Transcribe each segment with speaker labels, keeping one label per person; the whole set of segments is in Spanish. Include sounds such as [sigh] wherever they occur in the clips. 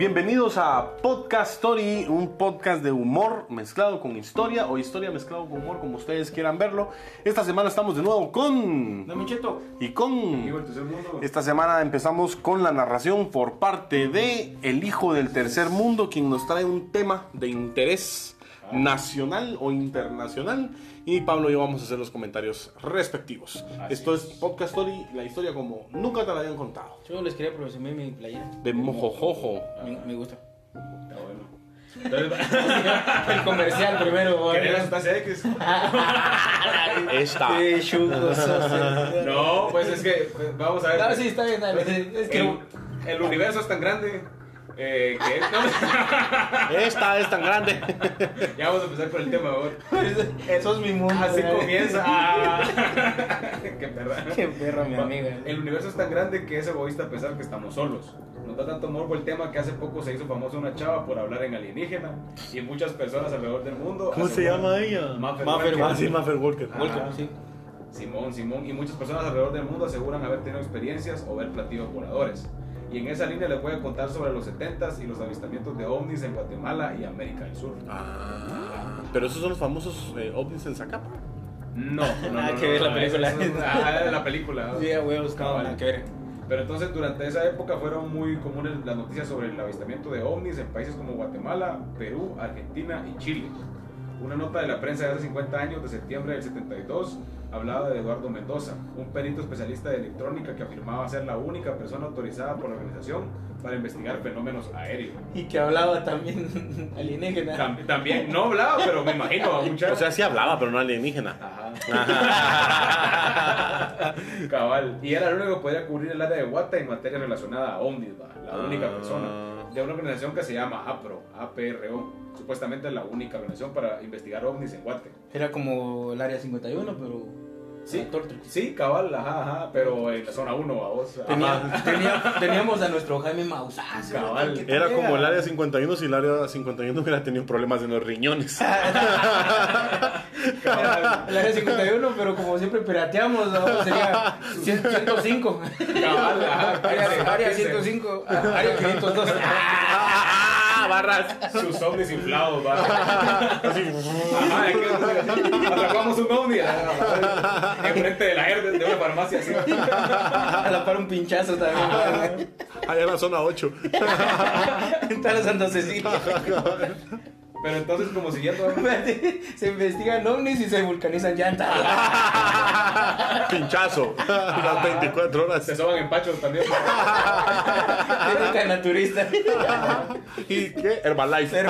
Speaker 1: Bienvenidos a Podcast Story, un podcast de humor mezclado con historia o historia mezclado con humor, como ustedes quieran verlo. Esta semana estamos de nuevo con...
Speaker 2: Mucheto.
Speaker 1: Y con... Esta semana empezamos con la narración por parte de El Hijo del Tercer Mundo, quien nos trae un tema de interés nacional o internacional. Y Pablo y yo vamos a hacer los comentarios respectivos.
Speaker 2: Así
Speaker 1: Esto es
Speaker 2: es.
Speaker 1: Podcast Story, la historia como nunca te la habían contado.
Speaker 3: Yo les quería presumir mi playera.
Speaker 1: De mojojojo.
Speaker 3: Me, me gusta.
Speaker 2: Está bueno. Entonces, [laughs]
Speaker 3: El comercial primero.
Speaker 2: ¿querés la sustancia X? [laughs]
Speaker 1: Esta.
Speaker 3: Qué chulo.
Speaker 2: No, pues es que pues, vamos a ver.
Speaker 3: No, sí, está bien, dale. Es que
Speaker 2: el, el universo es tan grande eh, que es- no, [laughs]
Speaker 1: Esta es tan grande. [laughs]
Speaker 2: ya vamos a empezar con el tema, por favor.
Speaker 3: sos mi mundo.
Speaker 2: Así
Speaker 3: dale.
Speaker 2: comienza. [laughs] Ah. Qué perra.
Speaker 3: Qué perra, mi amiga.
Speaker 2: El universo es tan grande que es egoísta pensar que estamos solos. Nos da tanto morbo el tema que hace poco se hizo famosa una chava por hablar en alienígena y muchas personas alrededor del mundo. aseguran-
Speaker 1: ella?
Speaker 2: Maffer
Speaker 1: Maffer,
Speaker 2: Walker.
Speaker 1: ah, sí, Maffer Walker.
Speaker 2: Ah.
Speaker 3: Welcome, sí.
Speaker 2: Simón, Simón, y muchas personas alrededor del mundo aseguran haber tenido experiencias o ver platillos voladores. Y en esa línea les voy a contar sobre los 70s y los avistamientos de ovnis en Guatemala y América del Sur.
Speaker 1: Ah, pero esos son los famosos eh, ovnis en Zacapa.
Speaker 2: No, no, [laughs] no.
Speaker 3: Nada
Speaker 2: no,
Speaker 3: que ver
Speaker 2: no,
Speaker 3: la película.
Speaker 2: eso es- Ah, de la película.
Speaker 3: Sí, a huevos,
Speaker 2: Cabal.
Speaker 3: no, nada que ver.
Speaker 2: Pero entonces durante esa época fueron muy comunes las noticias sobre el avistamiento de ovnis en países como Guatemala, Perú, Argentina y Chile. Una nota de la prensa de hace 50 años, de septiembre del 72, hablaba de Eduardo Mendoza, un perito especialista de electrónica que afirmaba ser la única persona autorizada por la organización para investigar fenómenos aéreos.
Speaker 3: Y que hablaba también [laughs] alienígena.
Speaker 2: Tam- También, no hablaba, pero me imagino a muchas...
Speaker 1: O sea, sí hablaba, pero no alienígena.
Speaker 2: Ajá. Cabal. Y era el único que podía cubrir el área de Guata en materia relacionada a ovnis, la única
Speaker 1: Ah.
Speaker 2: persona. De una organización que se llama APRO, APRO. Supuestamente es la única organización para investigar ovnis en Guate.
Speaker 3: Era como el área 51, pero.
Speaker 2: Sí. Sí, cabal, ajá, ajá, pero en la zona 1, a vos.
Speaker 3: Tenía- [laughs] tenía- teníamos a nuestro Jaime Mausazo.
Speaker 2: Cabal.
Speaker 3: ¿qué te
Speaker 1: Era como el área 51 si el área 51 hubiera tenido problemas en los riñones.
Speaker 3: Era [laughs] El área 51, pero como siempre pirateamos, ¿no? sería 100 105.
Speaker 2: Cabal, ajá.
Speaker 3: Área, área 105, área 502. [laughs]
Speaker 1: ¡Ah, barras!
Speaker 2: Sus ovnis inflados, va. Ajá, [laughs] es que atrapamos un ovni enfrente de la herda de una farmacia así.
Speaker 3: A la par un pinchazo también.
Speaker 1: Allá en la zona 8. [laughs]
Speaker 3: En toda la Santa Cecilia.
Speaker 2: Pero entonces, como siguiendo. [laughs]
Speaker 3: Se investigan ovnis y se vulcanizan llantas. [laughs]
Speaker 1: Pinchazo. Las 24 horas.
Speaker 2: Se soban empachos también.
Speaker 3: Técnica naturista.
Speaker 1: ¿Y qué? Herbalife.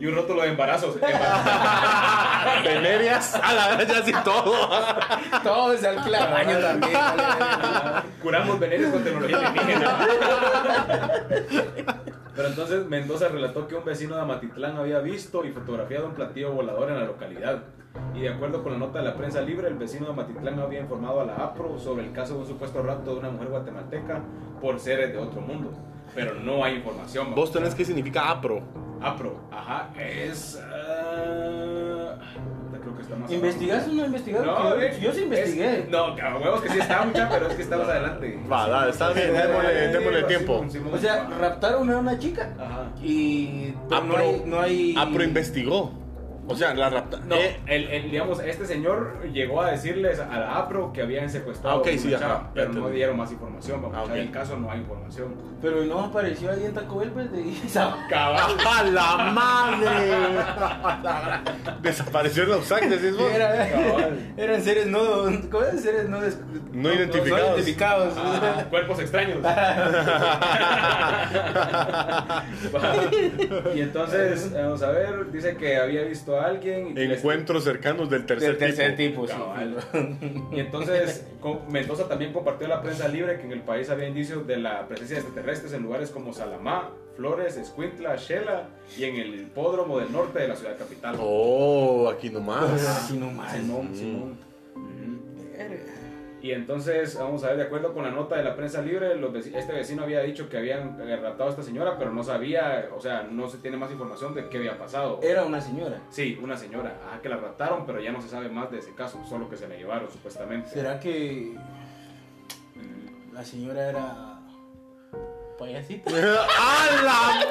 Speaker 2: Y un rótulo de embarazos. [laughs]
Speaker 1: Venerias. A la vez ya sí todo.
Speaker 3: Todo es al clavaño también.
Speaker 2: Curamos venenos con tecnología alienígena. Pero entonces Mendoza relató que un vecino de Amatitlán había visto y fotografiado un platillo volador en la localidad. Y de acuerdo con la nota de la prensa libre, el vecino de Amatitlán había informado a la APRO sobre el caso de un supuesto rapto de una mujer guatemalteca por seres de otro mundo. Pero no hay información.
Speaker 1: Vos tenés qué significa APRO.
Speaker 2: APRO, ajá, es. ah, más
Speaker 3: ¿Investigaste o no investigaste?
Speaker 2: No,
Speaker 3: yo,
Speaker 2: eh,
Speaker 3: yo sí investigué.
Speaker 2: es- no, a huevos que sí está mucha, pero es que está más adelante.
Speaker 1: Va, dale, está bien. Démosle, démosle tiempo.
Speaker 3: O sea, raptaron a una chica
Speaker 2: Ajá.
Speaker 3: y pero no hay, no hay...
Speaker 1: APRO investigó. O sea, la rapta.
Speaker 2: No,
Speaker 1: eh,
Speaker 2: el, el, digamos, este señor llegó a decirles a la APRO que habían secuestrado
Speaker 1: Ah, ok,
Speaker 2: a una
Speaker 1: sí,
Speaker 2: chava,
Speaker 1: ya
Speaker 2: pero no dieron más información. Vamos,
Speaker 1: Ah,
Speaker 2: el caso no hay información.
Speaker 3: Pero no apareció ahí en Taco Bell, pues, de esa... [laughs]
Speaker 1: ¡A la madre! Desapareció en los Andes, ¿es vos?
Speaker 3: Era-
Speaker 2: Cabal.
Speaker 3: eran seres no... ¿Cómo eran? Seres no... des-
Speaker 1: No identificados.
Speaker 3: No identificados.
Speaker 2: Ah, cuerpos extraños. [laughs] [laughs] y entonces, vamos a ver, dice que había visto a alguien. y les-
Speaker 1: Encuentros cercanos del tercer,
Speaker 3: Del tercer
Speaker 1: tipo.
Speaker 3: tipo, sí. [laughs]
Speaker 2: Y entonces Mendoza también compartió la prensa libre que en el país había indicios de la presencia de extraterrestres en lugares como Salamá, Flores, Escuintla, Shela y en el hipódromo del norte de la ciudad capital.
Speaker 1: Oh, aquí nomás.
Speaker 3: Así nomás.
Speaker 2: Simón,
Speaker 1: Mm.
Speaker 2: Simón. Y entonces, vamos a ver, de acuerdo con la nota de la prensa libre, los este vecino había dicho que habían raptado a esta señora, pero no sabía, o sea, no se tiene más información de qué había pasado.
Speaker 3: Era una señora.
Speaker 2: Sí, una señora, ah, que la raptaron, pero ya no se sabe más de ese caso, solo que se la llevaron supuestamente.
Speaker 3: ¿Será que la señora era payasita? [laughs]
Speaker 1: ¡Hala!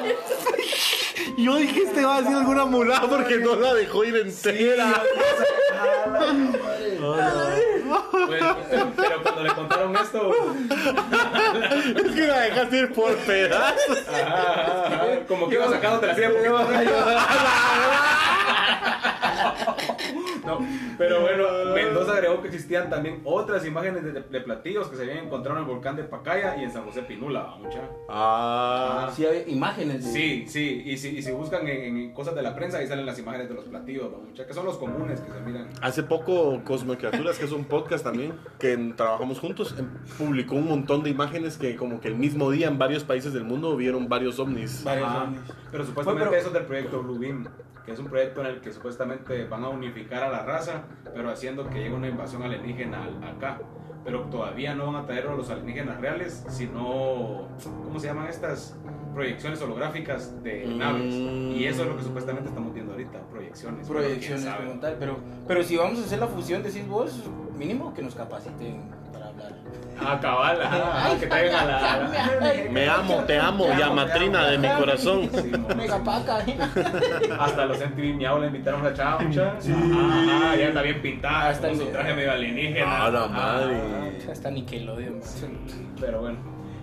Speaker 1: Yo dije este va a decir alguna mulada porque no la dejó ir entera.
Speaker 2: Pues, [laughs] pero, pero cuando le contaron esto, [laughs]
Speaker 1: Es que la dejaste ir por pedazos.
Speaker 2: ajá, ajá, como que iba sacando, te la poquito. No, pero bueno, Mendoza agregó que existían también otras imágenes de, de platillos que se habían encontrado en el volcán de Pacaya y en San José Pinula, mucha.
Speaker 1: Ah.
Speaker 3: Sí, había imágenes de.
Speaker 2: Sí, sí, y si, y si buscan en, en cosas de la prensa, ahí salen las imágenes de los platillos, mucha, que son los comunes que se miran.
Speaker 1: Hace poco Cosmo Criaturas, que es un podcast también, que en- trabajamos juntos, em, publicó un montón de imágenes que como que el mismo día en varios países del mundo vieron varios ovnis.
Speaker 3: Varios ovnis.
Speaker 2: Pero supuestamente
Speaker 3: Bueno, pero-
Speaker 2: eso es del proyecto Beam, que es un proyecto en el que supuestamente van a unificar a la raza, pero haciendo que llegue una invasión alienígena al- acá. Pero todavía no van a traer a los alienígenas reales, sino, ¿cómo se llaman estas? Proyecciones holográficas de
Speaker 1: Mm.
Speaker 2: naves. Y eso es lo que supuestamente estamos viendo ahorita, proyecciones. pero
Speaker 3: Proyecciones
Speaker 2: sabe.
Speaker 3: como tal. Pero, pero si vamos a hacer la fusión, decís vos, mínimo que nos capaciten
Speaker 2: Ah, ajá, ajá, que traigan a la... a la-
Speaker 1: Me amo, te amo,
Speaker 2: Te amo,
Speaker 1: llamatrina
Speaker 2: te
Speaker 1: de mi corazón.
Speaker 2: Sí,
Speaker 3: Mega paca.
Speaker 2: Hasta los MTV Miau la invitaron a la chava. Sí. Ajá, ya está bien pintada,
Speaker 3: Hasta
Speaker 2: con su traje medio alienígena.
Speaker 1: A la madre.
Speaker 3: Hasta Nickelodeon.
Speaker 2: Pero bueno.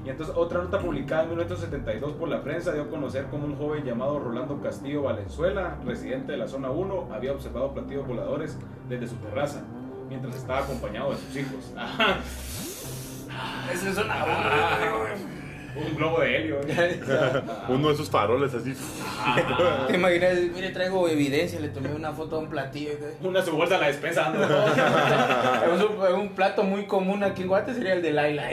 Speaker 2: Y entonces otra nota publicada en 1972 por la prensa dio a conocer cómo un joven llamado Rolando Castillo Valenzuela, residente de la zona 1, había observado platillos voladores desde su terraza, mientras estaba acompañado de sus hijos.
Speaker 3: Eso es una
Speaker 2: Un globo de helio. [laughs]
Speaker 1: Uno de esos faroles así. [laughs]
Speaker 3: ¿Te imaginas? Mire, traigo evidencia, le tomé una foto a un platillo.
Speaker 2: Una su bolsa a la despensa dando [laughs]
Speaker 3: Es un, un plato muy común aquí en Guate sería el de Laila.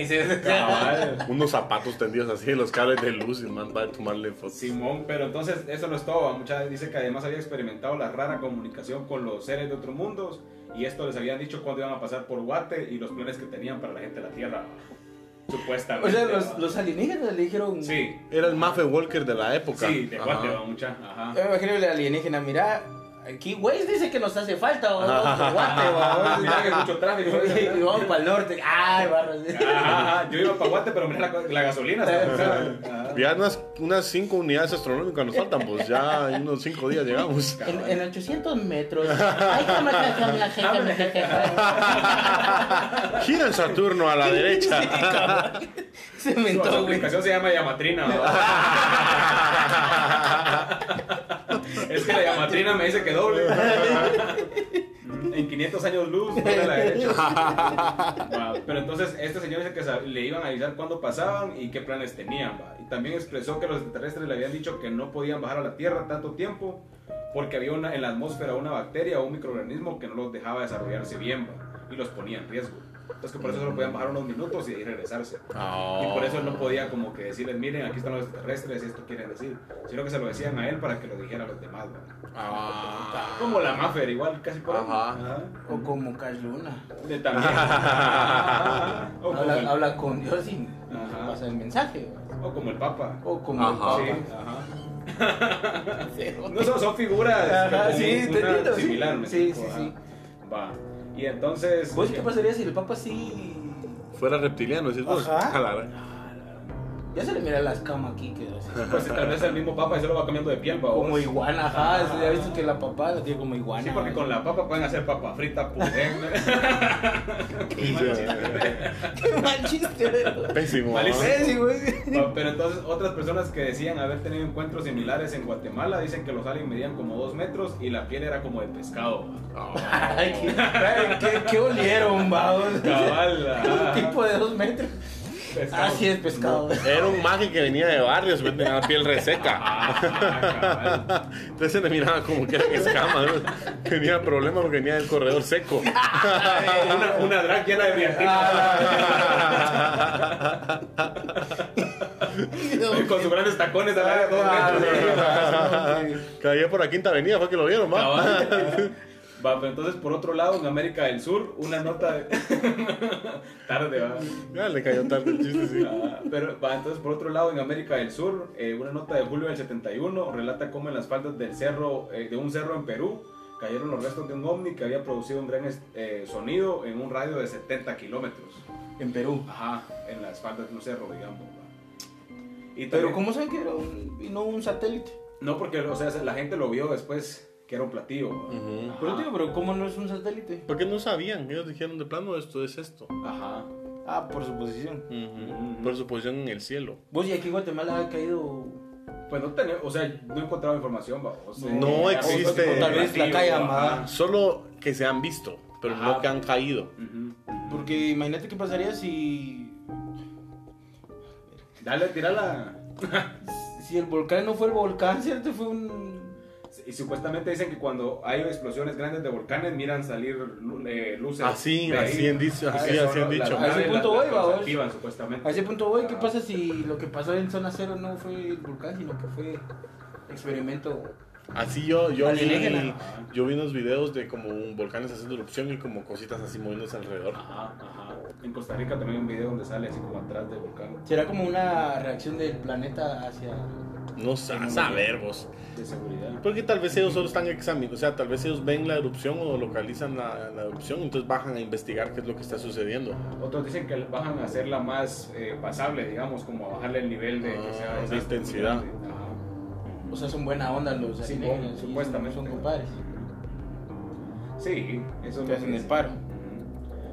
Speaker 1: Unos zapatos tendidos así en los cables de luz y el man va a tomarle fotos.
Speaker 2: Simón, pero entonces eso no es todo. Mucha dice que además había experimentado la rara comunicación con los seres de otros mundos y esto les habían dicho cuándo iban a pasar por Guate y los planes que tenían para la gente de la Tierra. Supuestamente.
Speaker 3: O sea, los, los alienígenas le dijeron.
Speaker 2: Sí,
Speaker 1: Era el Maffe Walker de la época.
Speaker 2: sí, de Guate,
Speaker 1: Ajá.
Speaker 2: va mucha. Ajá.
Speaker 3: Yo me imagino el alienígena, mira, aquí güey dice que nos hace falta, o Guate, o
Speaker 2: mira que [laughs] mucho tráfico.
Speaker 3: y vamos para el norte. Ay, barras.
Speaker 2: Ajá, yo iba para Guate, pero mira la, la gasolina. ¿sabes?
Speaker 1: Ya unas, unas cinco unidades astronómicas nos faltan, pues ya en unos cinco días llegamos. [laughs]
Speaker 3: En, en 800 metros. [laughs] Ay.
Speaker 1: Gira en Saturno a la derecha. [laughs]
Speaker 3: Se
Speaker 2: Su,
Speaker 3: inventó,
Speaker 2: su aplicación se llama Yamatrina. ¿va? es que la Yamatrina me dice que doble. En 500 años luz, [laughs] la derecha. [laughs] Pero entonces, este señor dice que le iban a avisar cuándo pasaban y qué planes tenían. va. Y también expresó que los extraterrestres le habían dicho que no podían bajar a la Tierra tanto tiempo porque había una, en la atmósfera una bacteria o un microorganismo que no los dejaba desarrollarse bien va, y los ponía en riesgo. Entonces que por eso solo podían bajar unos minutos y regresarse. Y por eso él no podía como que decirles, miren, aquí están los extraterrestres, esto quieren decir. Sino que se lo decían a él para que lo dijera a los demás.
Speaker 1: Ah.
Speaker 2: Como la Maffer, igual, casi por ahí.
Speaker 1: Ajá.
Speaker 3: O como Cash Luna.
Speaker 2: De también. [laughs] O, como
Speaker 3: Habla,
Speaker 2: el,
Speaker 3: habla con Dios y
Speaker 2: Ajá.
Speaker 3: pasa el mensaje.
Speaker 2: o como el Papa.
Speaker 3: O como
Speaker 1: Ajá.
Speaker 3: el
Speaker 2: Sí,
Speaker 3: Papa.
Speaker 2: ajá. [laughs] No son, son figuras.
Speaker 3: Ajá, sí,
Speaker 2: una
Speaker 3: te entiendo, sí.
Speaker 2: Similar, me
Speaker 3: Sí, sí, sí.
Speaker 2: ajá. Va. Y entonces.
Speaker 3: ¿Vos qué pasaría si el Papa sí...
Speaker 1: Fuera reptiliano, vos.
Speaker 3: Ajá.
Speaker 1: A la verdad.
Speaker 3: Ya se le mira la escama aquí, así. [laughs]
Speaker 2: Pues tal vez el mismo Papa y solo va cambiando de piel, va.
Speaker 3: Como iguana, ajá. eso Ya visto que la papá la tiene como iguana.
Speaker 2: Sí, porque con la papa pueden hacer papa frita, pudén. [laughs]
Speaker 3: Qué mal chiste, güey.
Speaker 1: Pésimo.
Speaker 2: Malísimo.
Speaker 1: ¿ah?
Speaker 3: Sí, güey.
Speaker 2: Va, Pero entonces otras personas que decían haber tenido encuentros similares en Guatemala dicen que los aliens medían como dos metros y la piel era como de pescado.
Speaker 3: Ay, qué, qué, qué olieron, vamos.
Speaker 2: Cabal, [laughs]
Speaker 3: Un tipo de dos metros. Ah, sí, es pescado.
Speaker 1: Era un maje que venía de barrios, tenía la piel reseca.
Speaker 2: Ah,
Speaker 1: Entonces se le miraba como que era escama. ¿no? Tenía problemas porque venía del corredor seco.
Speaker 2: una, una drag llena de brillantina. Con sus grandes tacones a la de dos metros.
Speaker 1: Caía por la quinta avenida, fue que lo vieron, va.
Speaker 2: Va, pero entonces por otro lado, en América del Sur, una nota de... [laughs] Tarde, va.
Speaker 1: Ya le cayó tarde el chiste, sí.
Speaker 2: Ah, pero va, entonces por otro lado, en América del Sur, eh, una nota de julio del 71 relata cómo en las faldas del cerro, eh, de un cerro en Perú, cayeron los restos de un ovni que había producido un gran eh, sonido en un radio de 70 kilómetros.
Speaker 3: En Perú.
Speaker 2: Ajá, en las faldas de un cerro, digamos. va. Y
Speaker 3: Pero
Speaker 2: también-
Speaker 3: ¿cómo saben que era un, y no un satélite?
Speaker 2: No, porque, o sea, la gente lo vio después que era un platillo.
Speaker 3: Pero tío, pero ¿cómo no es un satélite?
Speaker 1: Porque no sabían, ellos dijeron de plano esto es esto.
Speaker 2: Ajá.
Speaker 3: Ah, por su posición.
Speaker 1: Por su posición en el cielo.
Speaker 3: Vos y aquí en Guatemala ha caído.
Speaker 2: Pues no tenemos, o sea, no he encontrado información. O sea,
Speaker 1: No
Speaker 2: ya,
Speaker 1: existe-
Speaker 3: Tal vez la calle amada.
Speaker 1: Solo que se han visto, pero
Speaker 2: Ajá.
Speaker 1: no que han caído.
Speaker 3: Porque imagínate qué pasaría si.
Speaker 2: Dale, tírala. [laughs]
Speaker 3: Si el volcán no fue el volcán, ¿cierto? Fue un.
Speaker 2: Y supuestamente dicen que cuando hay explosiones grandes de volcanes, miran salir eh, luces.
Speaker 1: Así,
Speaker 2: de
Speaker 1: así han dicho, así- así han dicho.
Speaker 3: A ese punto voy, va,
Speaker 2: supuestamente.
Speaker 3: A ese punto voy, ¿qué pasa si lo que pasó en zona cero no fue el volcán, sino que fue experimento?
Speaker 1: Así yo, yo vi, yo vi unos videos de como un volcanes haciendo erupción y como cositas así moviéndose alrededor.
Speaker 2: Ajá, ajá. En Costa Rica también hay un video donde sale así como atrás del volcán
Speaker 3: ¿Será como una reacción del planeta hacia.?
Speaker 1: No sé, a saber vos.
Speaker 2: de seguridad.
Speaker 1: Porque tal vez ellos solo están examinando, o sea, tal vez ellos ven la erupción o localizan la, la erupción, entonces bajan a investigar qué es lo que está sucediendo.
Speaker 2: Otros dicen que bajan a hacerla más eh, pasable, digamos, como a bajarle el nivel de, que
Speaker 1: Ah,
Speaker 2: sea
Speaker 1: de intensidad.
Speaker 2: Ajá.
Speaker 3: O sea, son buena onda los
Speaker 2: Sí,
Speaker 3: alienígenas,
Speaker 2: supuestamente.
Speaker 3: Son compadres.
Speaker 2: Sí, eso
Speaker 3: Que
Speaker 2: lo
Speaker 3: hacen el paro.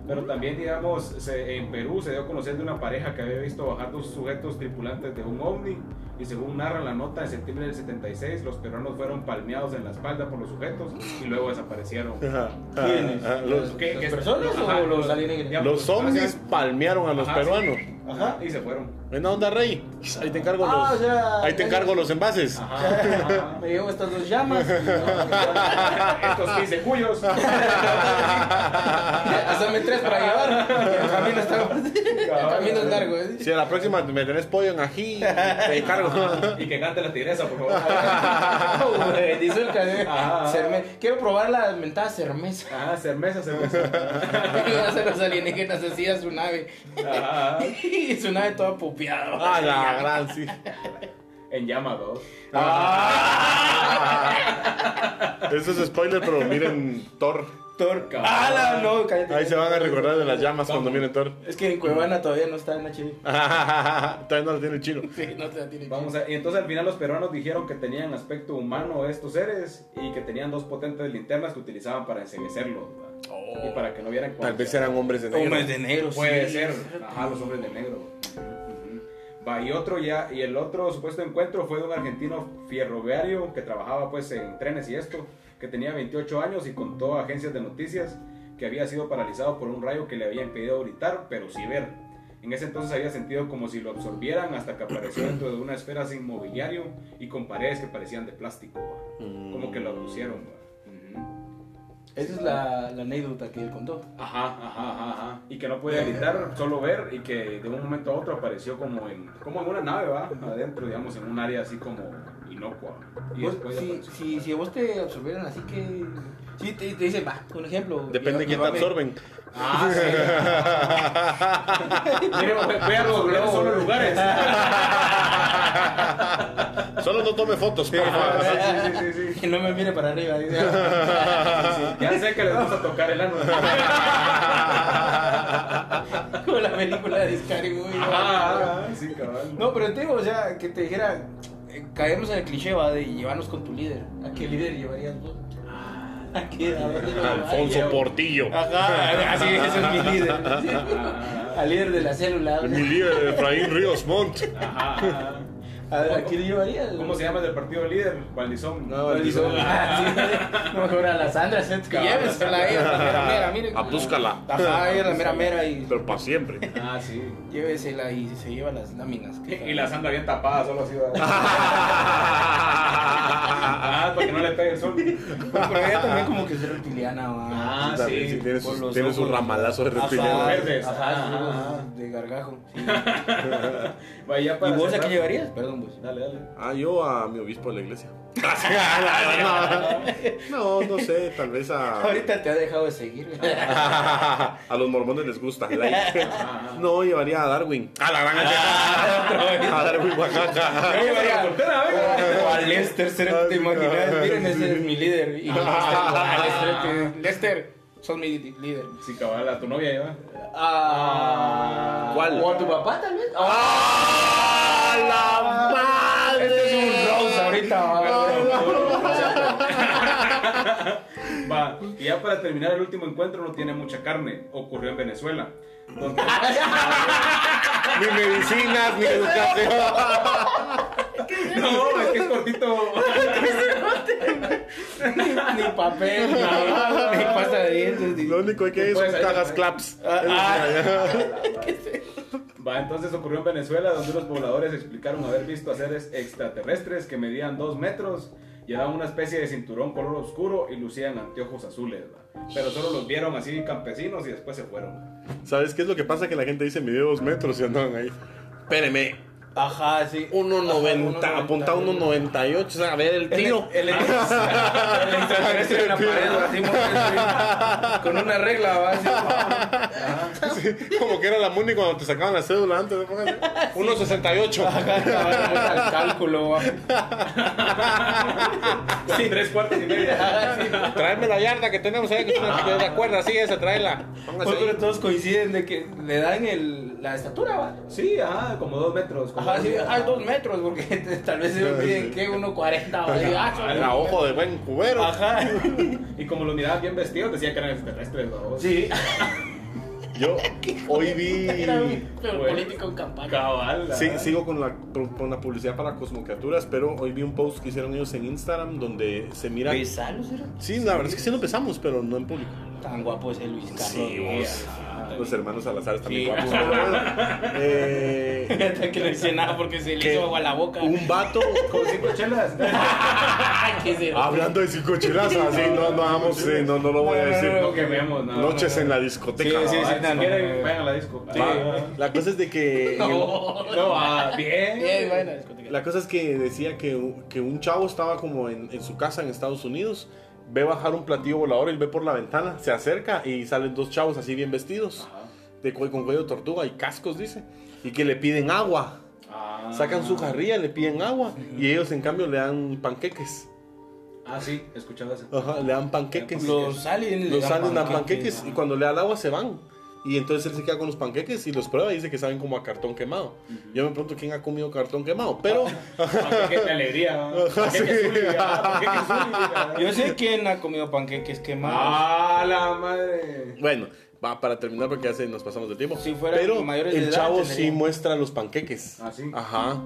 Speaker 2: Pero también, digamos, se- en Perú se dio a conocer de una pareja que había visto bajar dos sujetos tripulantes de un ovni y según narra la nota, en septiembre del 76 los peruanos fueron palmeados en la espalda por los sujetos y luego desaparecieron.
Speaker 3: ¿Quiénes?
Speaker 1: Los,
Speaker 2: ¿Qué-
Speaker 3: ¿Las
Speaker 2: qué-
Speaker 3: personas o
Speaker 2: Ajá,
Speaker 3: los alienígenas?
Speaker 1: los
Speaker 2: gracias.
Speaker 1: palmearon a los
Speaker 2: Ajá, sí. Ajá, y se fueron.
Speaker 1: Buena onda, Rey. Ahí te encargo
Speaker 3: Ah,
Speaker 1: los,
Speaker 3: o sea,
Speaker 1: ahí te encargo los envases.
Speaker 2: Ajá, ajá. [laughs]
Speaker 3: Me llevo estas dos llamas.
Speaker 2: Estos 15 cuyos. [laughs]
Speaker 3: Hazme tres para llevar. El camino está. El camino es largo. ¿eh?
Speaker 1: Si a la próxima me tenés pollo en ají, te encargo.
Speaker 2: Y que cante la tigresa, por favor. [laughs]
Speaker 3: Güey, dice el cadete.
Speaker 2: Ajá.
Speaker 3: Cerme- Quiero probar la mentada cermesa.
Speaker 2: Ah, cerveza, cerveza.
Speaker 3: Y hace los alienígenas así a su nave.
Speaker 2: Ajá. [laughs]
Speaker 3: Y su nave toda pupeada.
Speaker 1: Ah, la [laughs] gran, sí.
Speaker 2: En llama 2.
Speaker 1: Eso es spoiler, pero miren Thor.
Speaker 3: Torca. ¡Ah, la- no! Cállate.
Speaker 1: Ahí se van a recordar de las llamas cuando miren Thor.
Speaker 3: Es que en Cuevana todavía no está en HD. [laughs]
Speaker 1: Todavía no lo tiene el chino.
Speaker 3: Sí, no te la tiene.
Speaker 2: Vamos a, y entonces al final los peruanos dijeron que tenían aspecto humano estos seres y que tenían dos potentes linternas que utilizaban para enseguecerlos. ¿Va? Y para que no vieran
Speaker 1: Tal vez eran hombres de negro.
Speaker 3: Hombres de negro.
Speaker 2: Puede
Speaker 3: sí.
Speaker 2: ser. Ajá, los hombres de negro. Va, y otro ya, y el otro supuesto encuentro fue de un argentino ferroviario que trabajaba pues en trenes y esto, que tenía 28 años y contó a agencias de noticias que había sido paralizado por un rayo que le había impedido gritar, pero sí ver. En ese entonces había sentido como si lo absorbieran hasta que apareció dentro de una esfera sin mobiliario y con paredes que parecían de plástico. Como que lo abducieron.
Speaker 3: Esa es la, la anécdota que él contó.
Speaker 2: Ajá, ajá, ajá, ajá. Y que no podía gritar, solo ver y que de un momento a otro apareció como en, como en una nave, ¿va? Adentro, digamos, en un área así como inocua. Y
Speaker 3: Vos,
Speaker 2: después
Speaker 3: si, si, si a vos te absorbieran así que... Sí, te, te dicen, va, un ejemplo.
Speaker 1: Depende de quién te absorben.
Speaker 2: Ah, sí. [laughs] Mire, voy a resolver solo lugares. [laughs]
Speaker 1: Solo no tome fotos, por
Speaker 2: Ah,
Speaker 1: favor.
Speaker 2: sí, sí, sí.
Speaker 3: Que [laughs] no me mire para arriba. dice.
Speaker 2: Ya sé que les gusta tocar el ano.
Speaker 3: Como la película de Discovery Movie. ¿no?
Speaker 2: Ah, sí, cabal.
Speaker 3: No, pero te digo, o sea, que te dijera, eh, caemos en el cliché, va, de llevarnos con tu líder. ¿A qué líder llevarías vos? ¿A qué? ¿A dónde lo
Speaker 1: Alfonso? Portillo.
Speaker 3: Ajá, así, ese es mi líder. Al líder de la célula.
Speaker 1: Mi líder, Efraín Ríos Montt.
Speaker 2: Ajá.
Speaker 3: A ver, ¿a quién le llevarías?
Speaker 2: ¿Cómo se llama el del partido líder? Valdizón.
Speaker 1: No, Valdizón. [laughs]
Speaker 3: Ah, sí. No, mejor a la Sandra, ¿sí? que llévesela ella, la mera mera, mire.
Speaker 1: A búscala.
Speaker 3: Ajá, ella es la mera mera y
Speaker 1: Pero para siempre.
Speaker 2: Ah, sí.
Speaker 3: llévesela y se lleva las láminas.
Speaker 2: Y la Sandra bien tapada, solo así. [laughs] Ah, para que no le pegue el sol.
Speaker 3: Pero ella también como que es reptiliana, va.
Speaker 2: Ah, sí.
Speaker 1: tiene, su ramalazo de reptiliano.
Speaker 2: verdes.
Speaker 3: Ajá,
Speaker 2: ajá.
Speaker 3: de gargajo. sí. [laughs]
Speaker 2: Vaya
Speaker 3: ¿Y vos a qué llevarías? Perdón, vos.
Speaker 2: Dale, dale.
Speaker 1: Ah, yo a mi obispo de la iglesia. [laughs] [laughs] no, no sé, tal vez a.
Speaker 3: Ahorita te ha dejado de seguir. [laughs]
Speaker 1: a los mormones les gusta. like. No, llevaría a Darwin. A la gran A Darwin, Oaxaca.
Speaker 3: Yo llevaría
Speaker 2: venga.
Speaker 3: o a Lester, ¿se ¿te imaginas? Miren, ese es mi líder. Y Lester, ah, Lester, sos mi líder.
Speaker 2: Sí, cabal, a tu novia lleva.
Speaker 3: Ah,
Speaker 1: ¿Cuál?
Speaker 3: O a tu papá, tal vez.
Speaker 1: ¡Ah, la madre!
Speaker 3: Este es un Rose ahorita. va. [laughs]
Speaker 2: Va, y ya para terminar, el último encuentro no tiene mucha carne. Ocurrió en Venezuela. Donde
Speaker 1: Ni medicinas, ni [laughs] educación.
Speaker 2: No, es que es cortito. [laughs] [laughs]
Speaker 3: Ni papel, ni, ni pasta de dientes. ni-
Speaker 1: Lo único que hay son cajas claps.
Speaker 3: Ah, [laughs] [laughs]
Speaker 2: Va, entonces ocurrió en Venezuela, donde unos pobladores explicaron haber visto a seres extraterrestres que medían dos metros, llevaban una especie de cinturón color oscuro y lucían anteojos azules. va. Pero solo los vieron así campesinos y después se fueron.
Speaker 1: ¿Sabes qué es lo que pasa? Que la gente dice, mide dos metros y andan ahí. Espéreme,
Speaker 3: Ajá, sí.
Speaker 1: 1.90,
Speaker 3: Ajá,
Speaker 1: apunta a 1.98, o sea, a ver el tiro.
Speaker 3: El, el, [laughs] el extraterrestre en la pared, así, así, con una regla, va. así.
Speaker 1: Sí, como que era la MUNI cuando te sacaban la cédula antes. ¿no? 1.68.
Speaker 3: Ajá, el cálculo, va. [laughs]
Speaker 2: Sí, tres cuartos y media.
Speaker 1: Tráeme la yarda que tenemos ahí, que es una que de acuerdo, sí, esa, tráela. Póngase
Speaker 3: Pues, pero todos coinciden de que le dan el, la estatura, va.
Speaker 2: Sí, ajá, como dos metros.
Speaker 3: Ajá,
Speaker 2: dos-
Speaker 3: sí, hay dos metros, porque [laughs] tal vez se olviden que 1.40 o de ah,
Speaker 1: ojo de buen cubero.
Speaker 3: Ajá.
Speaker 2: Y como los miraban bien vestidos, decían que eran extraterrestres. ¿no?
Speaker 3: Sí.
Speaker 1: Yo [laughs] hoy vi.
Speaker 3: Era un político en campaña.
Speaker 2: Cabal.
Speaker 1: Sí, sigo con la, con la publicidad para Cosmocriaturas, pero hoy vi un post que hicieron ellos en Instagram donde se mira.
Speaker 3: ¿Besalos era?
Speaker 1: Sí, la verdad es que sí lo empezamos, pero no en público.
Speaker 3: Tan guapo ese Luis Carlos.
Speaker 1: Sí, vos. Los hermanos Salazar están
Speaker 3: Sí.
Speaker 1: guapos. [laughs] Eh,
Speaker 3: que no hice nada porque se le
Speaker 1: que
Speaker 3: hizo agua a la boca.
Speaker 1: un vato.
Speaker 2: Con cinco chelas. [laughs]
Speaker 3: ¿Qué se-
Speaker 1: Hablando de cinco chelas, así no, no vamos, eh, no, no lo voy a decir.
Speaker 2: No quememos, no.
Speaker 1: Noches
Speaker 2: no,
Speaker 1: en
Speaker 2: no.
Speaker 1: la discoteca.
Speaker 3: Sí, sí, sí.
Speaker 2: Si
Speaker 3: no, no,
Speaker 2: quieren,
Speaker 3: no.
Speaker 2: vayan a la disco.
Speaker 1: La cosa es de que. [laughs]
Speaker 3: No.
Speaker 2: No, ah, bien.
Speaker 3: Bien, bueno, discoteca.
Speaker 1: La cosa es que decía que, un- que un chavo estaba como en, en su casa en Estados Unidos, ve bajar un platillo volador, él ve por la ventana, se acerca y salen dos chavos así bien vestidos,
Speaker 2: Ajá.
Speaker 1: de, cu- con cuello de tortuga y cascos, dice, y que le piden agua.
Speaker 2: Ah.
Speaker 1: Sacan su jarrilla, le piden agua y ellos en cambio le dan panqueques.
Speaker 2: Ah, sí, he escuchado eso.
Speaker 1: Ajá, le dan panqueques.
Speaker 3: Los aliens le
Speaker 1: Los
Speaker 3: dan
Speaker 1: salen a
Speaker 3: panqueques,
Speaker 1: panqueques y cuando le da el agua se van. Y entonces él se queda con los panqueques y los prueba y dice que saben como a cartón quemado. Yo me pregunto quién ha comido cartón quemado, pero
Speaker 2: Panqueque de alegría. [laughs] Panqueque
Speaker 1: Sí. [laughs]
Speaker 2: Zuli, ah, ah.
Speaker 3: Yo sé quién ha comido panqueques quemados.
Speaker 2: Ah, la madre.
Speaker 1: bueno, va para terminar porque ya se nos pasamos de tiempo.
Speaker 3: Si fueran
Speaker 1: pero
Speaker 3: mayores de
Speaker 1: el
Speaker 3: edad,
Speaker 1: chavo sí muestra los panqueques.
Speaker 2: Ah, sí.
Speaker 1: Ajá.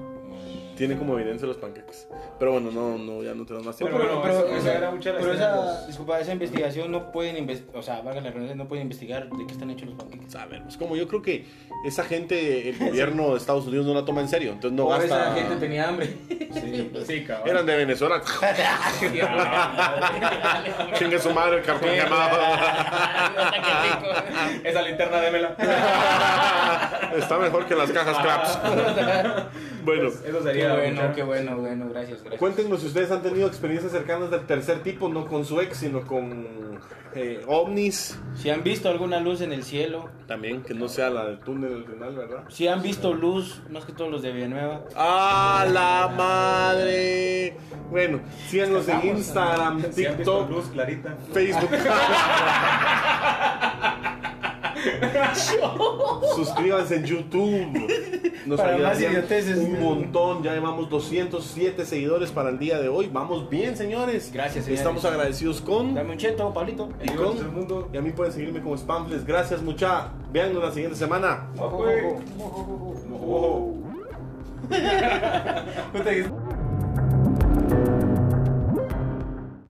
Speaker 1: Tiene como evidencia los panqueques. Pero bueno, no, no, ya no tenemos más tiempo.
Speaker 2: Pero bueno, eso- eso era mucha
Speaker 3: pero esa, disculpa, esa investigación no pueden investigar, o sea, valga la redundancia, no pueden investigar de qué están hechos los panqueques.
Speaker 1: Sabemos, como yo creo que esa gente, el gobierno de Estados Unidos no la toma en serio, entonces no
Speaker 3: O
Speaker 1: gasta.
Speaker 3: esa gente tenía hambre.
Speaker 2: Sí, [laughs] sí, cabrón.
Speaker 1: Eran de Venezuela. [laughs] Chingue su madre el cartón quemado. [laughs]
Speaker 2: Esa linterna démela.
Speaker 1: Está mejor que las cajas claps. bueno,
Speaker 2: Eso
Speaker 3: Qué bueno, qué bueno, bueno, gracias, gracias.
Speaker 1: cuéntenos si ustedes han tenido experiencias cercanas del tercer tipo, no con su ex, sino con eh, ovnis.
Speaker 3: Si han visto alguna luz en el cielo,
Speaker 1: También, que no sea la del túnel al final, ¿verdad?
Speaker 3: si han visto luz, más que todos los de Villanueva.
Speaker 1: ¡Ah, la madre! Bueno, síganos en Instagram, [laughs]
Speaker 2: Si han visto
Speaker 1: TikTok,
Speaker 2: luz clarita.
Speaker 1: Facebook. [laughs] [laughs] [laughs] Suscríbanse en YouTube. Nos
Speaker 3: Para
Speaker 1: ayudarían un montón. Ya llevamos 207 seguidores para el día de hoy. Vamos bien, señores.
Speaker 3: Gracias, señores.
Speaker 1: Estamos agradecidos con.
Speaker 3: Dame un cheto, Pablito.
Speaker 1: Y
Speaker 2: El
Speaker 1: con.
Speaker 2: mundo.
Speaker 1: Y a mí pueden seguirme como Spamfles. Gracias, mucha. Véannos la siguiente semana.
Speaker 2: Ojo. [laughs]
Speaker 3: Puta, que-